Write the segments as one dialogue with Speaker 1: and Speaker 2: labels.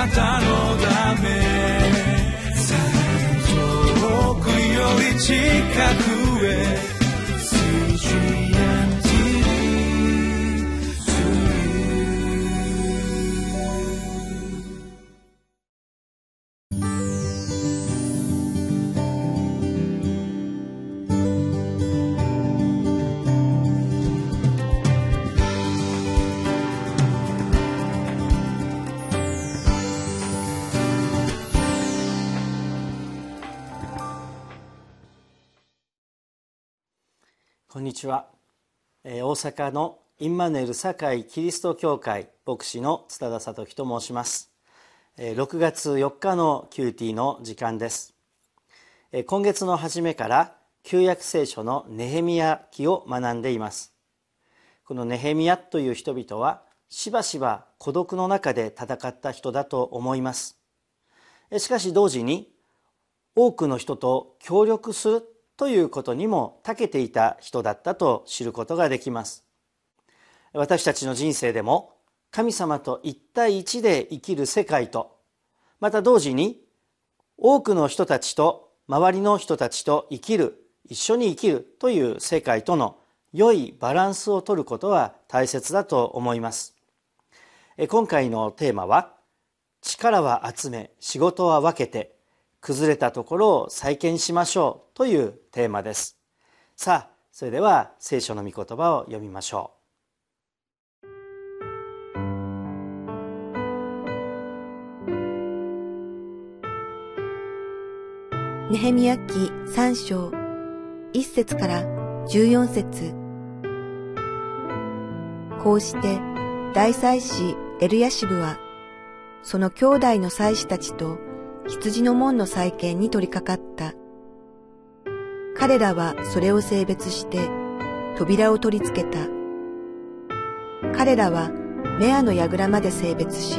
Speaker 1: なたのため。遠くより近く。
Speaker 2: こんにちは、えー、大阪のインマヌエル堺キリスト教会牧師の津田聡樹と申します、えー、6月4日の QT の時間です、えー、今月の初めから旧約聖書のネヘミヤ記を学んでいます。このネヘミヤという人々はしばしば孤独の中で戦った人だと思います。しかし同時に多くの人と協力するということにも長けていた人だったと知ることができます。私たちの人生でも神様と一対一で生きる世界とまた同時に多くの人たちと周りの人たちと生きる一緒に生きるという世界との良いバランスを取ることは大切だと思います。今回のテーマは力は集め仕事は分けて。崩れたところを再建しましょうというテーマです。さあそれでは聖書の御言葉を読みましょ
Speaker 3: う。ネヘミヤ記三章一節から十四節。こうして大祭司エルヤシブはその兄弟の祭司たちと羊の門の再建に取り掛かった。彼らはそれを性別して扉を取り付けた。彼らはメアの櫓まで性別し、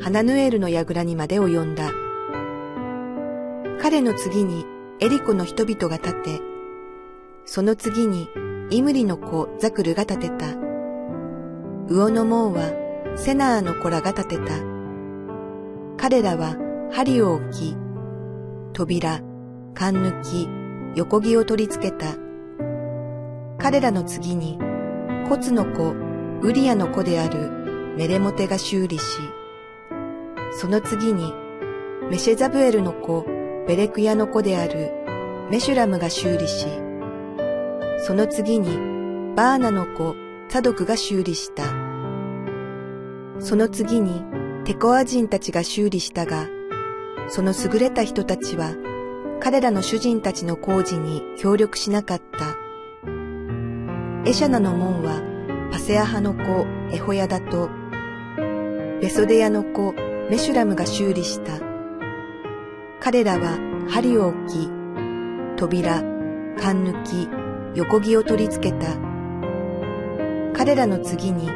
Speaker 3: ハナヌエルの櫓にまで及んだ。彼の次にエリコの人々が立て、その次にイムリの子ザクルが建てた。魚の門はセナーの子らが建てた。彼らは針を置き、扉、缶抜き、横木を取り付けた。彼らの次に、コツの子、ウリアの子であるメレモテが修理し、その次に、メシェザブエルの子、ベレクヤの子であるメシュラムが修理し、その次に、バーナの子、サドクが修理した。その次に、テコア人たちが修理したが、その優れた人たちは彼らの主人たちの工事に協力しなかった。エシャナの門はパセア派の子エホヤダとベソデヤの子メシュラムが修理した。彼らは針を置き、扉、缶抜き、横木を取り付けた。彼らの次に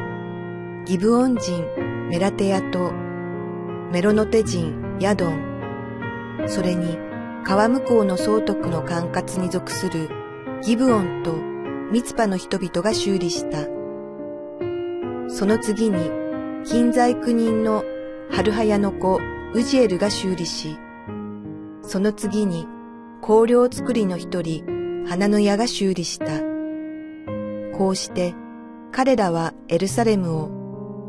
Speaker 3: ギブオン人メラテヤとメロノテ人ヤドン、それに川向こうの総督の管轄に属するギブオンとミツパの人々が修理した。その次に近在苦人のハルハヤの子ウジエルが修理し、その次に香料作りの一人花の矢が修理した。こうして彼らはエルサレムを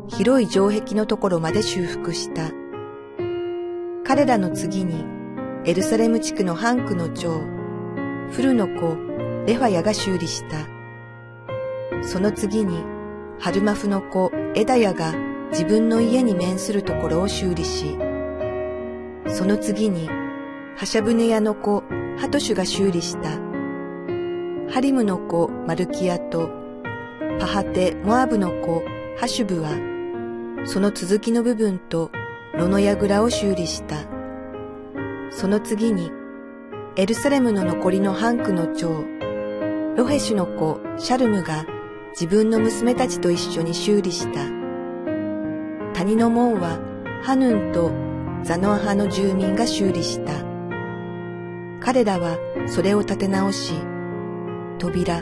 Speaker 3: 広い城壁のところまで修復した。彼らの次に、エルサレム地区のハンクの長、フルの子、レファヤが修理した。その次に、ハルマフの子、エダヤが自分の家に面するところを修理し、その次に、ハシャブネヤの子、ハトシュが修理した。ハリムの子、マルキアと、パハテ、モアブの子、ハシュブは、その続きの部分と炉の櫓を修理した。その次に、エルサレムの残りのハンクの長、ロヘシュの子シャルムが自分の娘たちと一緒に修理した。谷の門はハヌンとザノア派の住民が修理した。彼らはそれを立て直し、扉、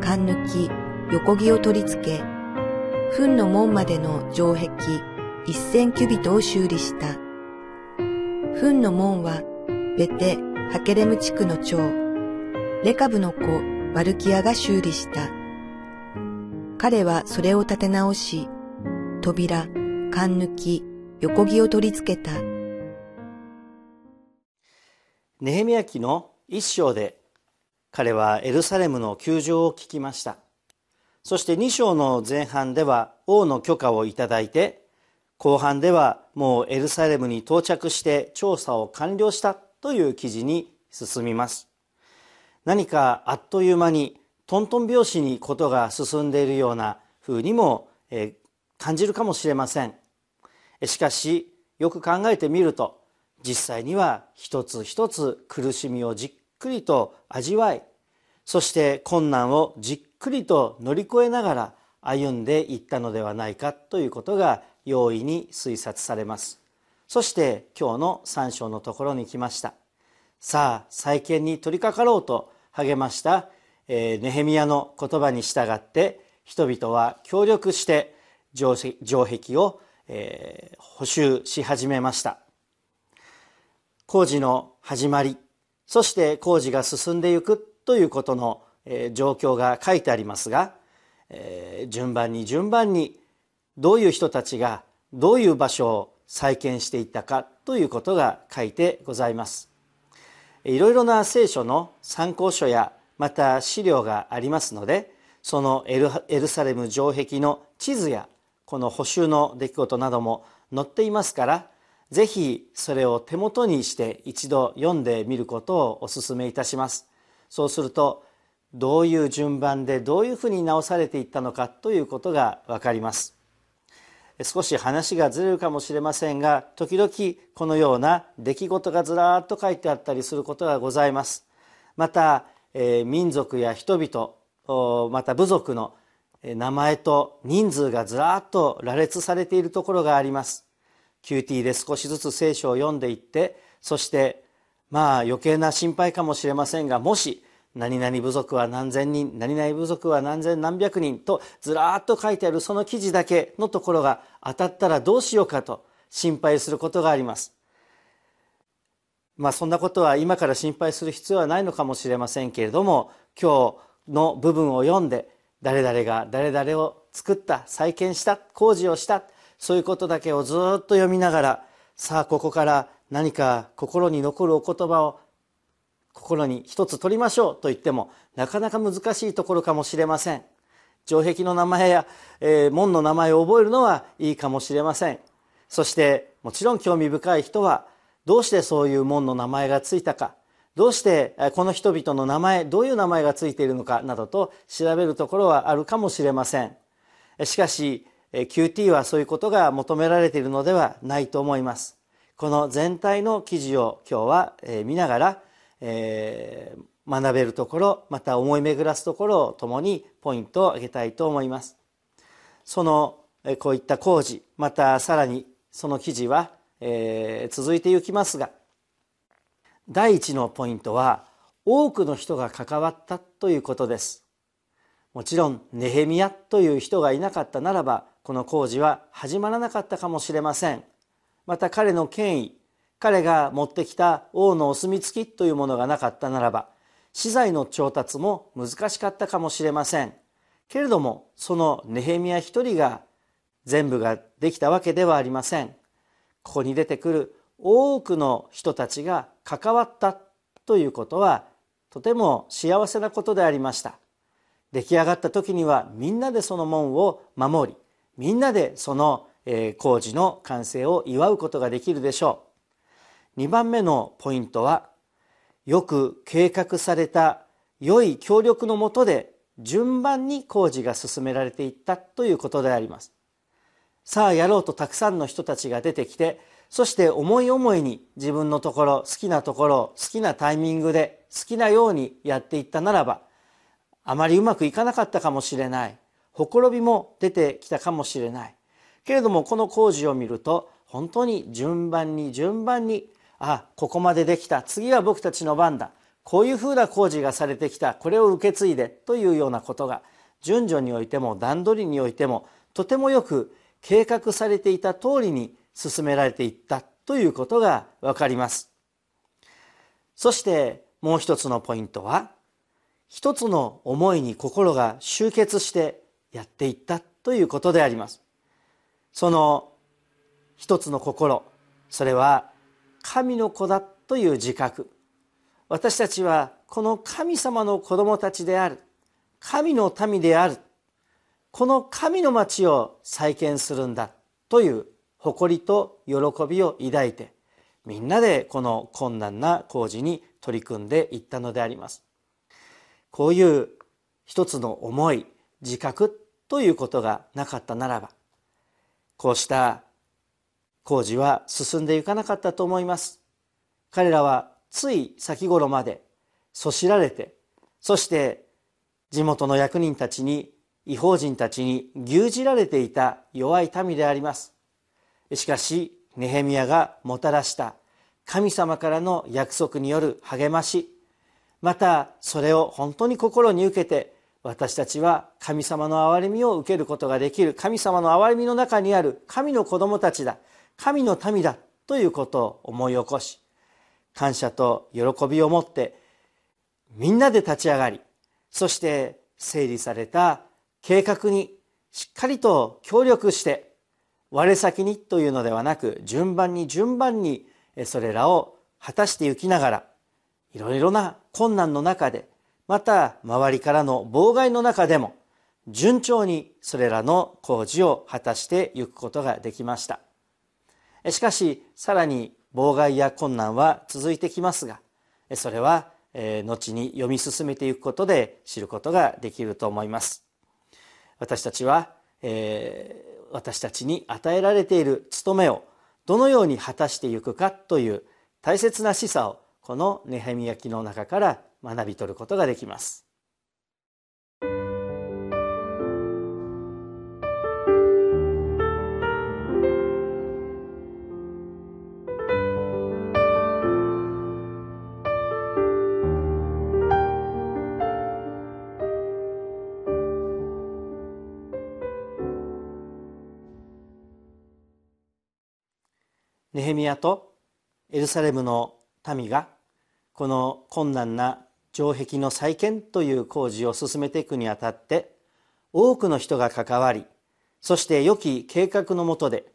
Speaker 3: 缶抜き、横木を取り付け、糞の門までの城壁、一千キュビトを修理した。フンの門はベテ・ハケレム地区の長、レカブの子バルキアが修理した。彼はそれを立て直し、扉、缶抜き、横木を取り付けた。
Speaker 2: ネヘミヤ記の一章で彼はエルサレムの窮状を聞きましたそして2章の前半では王の許可をいただいて後半ではもうエルサレムに到着して調査を完了したという記事に進みます。何かあっという間にトントン拍子にことが進んでいるような風にも感じるかもしれません。しかしよく考えてみると実際には一つ一つ苦しみをじっくりと味わいそして困難をじっくりと乗り越えながら歩んでいったのではないかということが容易に推察されます。そして今日の3章のところに来ました。さあ再建に取り掛かろうと励ました、ネヘミヤの言葉に従って人々は協力して城壁を、補修し始めました。工事の始まりそして工事が進んでいくということの、状況が書いてありますが、え順番に順番にどういう人たちがどういう場所を再建していったかということが書いてございます。いろいろな聖書の参考書やまた資料がありますのでそのエルサレム城壁の地図やこの補修の出来事なども載っていますからぜひそれを手元にして一度読んでみることをお勧めいたします。そうするとどういう順番でどういうふうに直されていったのかということが分かります。少し話がずれるかもしれませんが時々このような出来事がずらっと書いてあったりすることがございます。また、えー、民族や人々また部族の名前と人数がずらっと羅列されているところがあります。QT で少しずつ聖書を読んでいってそしてまあ余計な心配かもしれませんがもし何々部族は何千人何々部族は何千何百人とずらっと書いてあるその記事だけのところが当たったらどうしようかと心配することがあります。まあそんなことは今から心配する必要はないのかもしれませんけれども今日の部分を読んで誰々が誰々を作った再建した工事をしたそういうことだけをずっと読みながらさあここから何か心に残るお言葉を心に一つ取りましょうと言ってもなかなか難しいところかもしれません。城壁の名前や、えー、門の名前を覚えるのはいいかもしれません。そしてもちろん興味深い人はどうしてそういう門の名前がついたかどうしてこの人々の名前どういう名前がついているのかなどと調べるところはあるかもしれません。しかし QT はそういうことが求められているのではないと思います。この全体の記事を今日は見ながらえー、学べるところまた思い巡らすところを共にポイントを挙げたいと思います。そのこういった工事またさらにその記事は、えー、続いていきますが第一のポイントは多くの人が関わったということです。もちろんネヘミヤという人がいなかったならばこの工事は始まらなかったかもしれません。また彼の権威彼が持ってきた王のお墨付きというものがなかったならば資材の調達も難しかったかもしれません。けれどもそのネヘミヤ一人が全部ができたわけではありません。ここに出てくる多くの人たちが関わったということはとても幸せなことでありました。出来上がった時にはみんなでその門を守りみんなでその工事の完成を祝うことができるでしょう。2番目のポイントはよく計画された良い協力のもとで順番に工事が進められていったということであります。さあやろうとたくさんの人たちが出てきてそして思い思いに自分のところ好きなところ好きなタイミングで好きなようにやっていったならばあまりうまくいかなかったかもしれない。ほころびも出てきたかもしれない。けれどもこの工事を見ると本当に順番に順番にあここまでできた。次は僕たちの番だ。こういうふうな工事がされてきた。これを受け継いで。というようなことが順序においても段取りにおいてもとてもよく計画されていた通りに進められていった。ということがわかります。そしてもう一つのポイントは一つの思いに心が集結してやっていった。ということであります。その一つの心。それは神の子だという自覚。私たちはこの神様の子供たちである。神の民である。この神の町を再建するんだという誇りと喜びを抱いてみんなでこの困難な工事に取り組んでいったのであります。こういう一つの思い自覚ということがなかったならばこうした工事は進んでいかなかったと思います。彼らはつい先頃までそしられてそして地元の役人たちに違法人たちに牛耳られていた弱い民であります。しかしネヘミヤがもたらした神様からの約束による励ましまたそれを本当に心に受けて私たちは神様の憐れみを受けることができる神様の憐れみの中にある神の子供たちだ。神の民だということを思い起こし感謝と喜びを持ってみんなで立ち上がりそして整理された計画にしっかりと協力して我先にというのではなく順番に順番にそれらを果たして行きながらいろいろな困難の中でまた周りからの妨害の中でも順調にそれらの工事を果たしていくことができました。しかしさらに妨害や困難は続いてきますがそれは後に読み進めていくことで知ることができると思います。私たちは、えー、私たちに与えられている務めをどのように果たしていくかという大切な示唆をこのネヘミヤ記の中から学び取ることができます。ヘミヤとエルサレムの民がこの困難な城壁の再建という工事を進めていくにあたって多くの人が関わりそして良き計画のもとで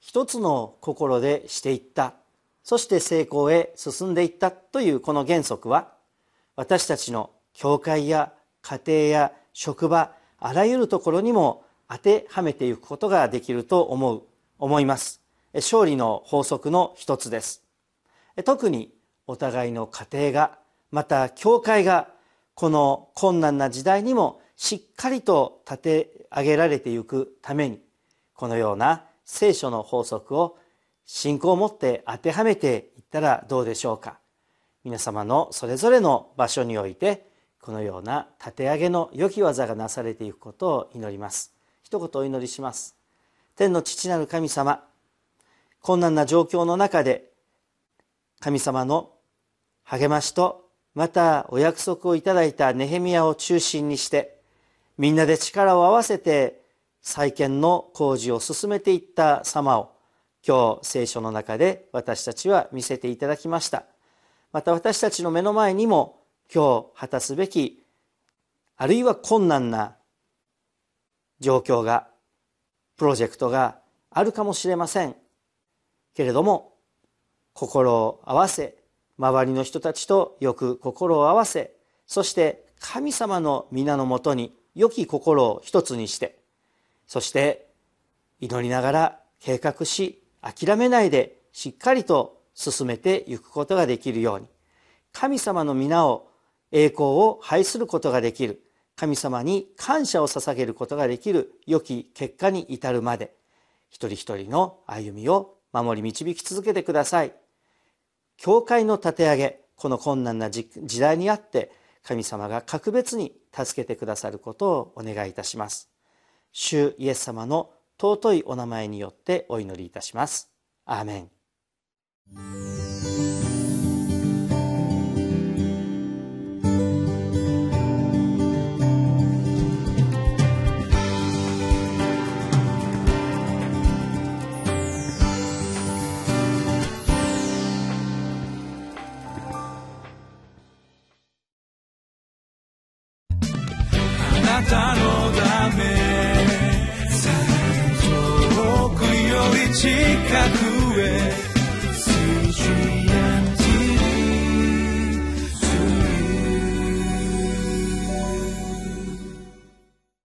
Speaker 2: 一つの心でしていったそして成功へ進んでいったというこの原則は私たちの教会や家庭や職場あらゆるところにも当てはめていくことができると思う思います。勝利の法則の一つです。特にお互いの家庭がまた教会がこの困難な時代にもしっかりと立て上げられていくためにこのような聖書の法則を信仰を持って当てはめていったらどうでしょうか。皆様のそれぞれの場所においてこのような立て上げの良き技がなされていくことを祈ります。一言お祈りします。天の父なる神様困難な状況の中で神様の励ましとまたお約束をいただいたネヘミヤを中心にしてみんなで力を合わせて再建の工事を進めていった様を今日聖書の中で私たちは見せていただきました。また私たちの目の前にも今日果たすべきあるいは困難な状況がプロジェクトがあるかもしれません。けれども心を合わせ周りの人たちとよく心を合わせそして神様の皆のもとに良き心を一つにしてそして祈りながら計画し諦めないでしっかりと進めていくことができるように神様の皆を栄光を拝することができる神様に感謝を捧げることができる良き結果に至るまで一人一人の歩みを守り導き続けてください。教会の立て上げこの困難な時代にあって神様が格別に助けてくださることをお願いいたします。主イエス様の尊いお名前によってお祈りいたします。アーメン。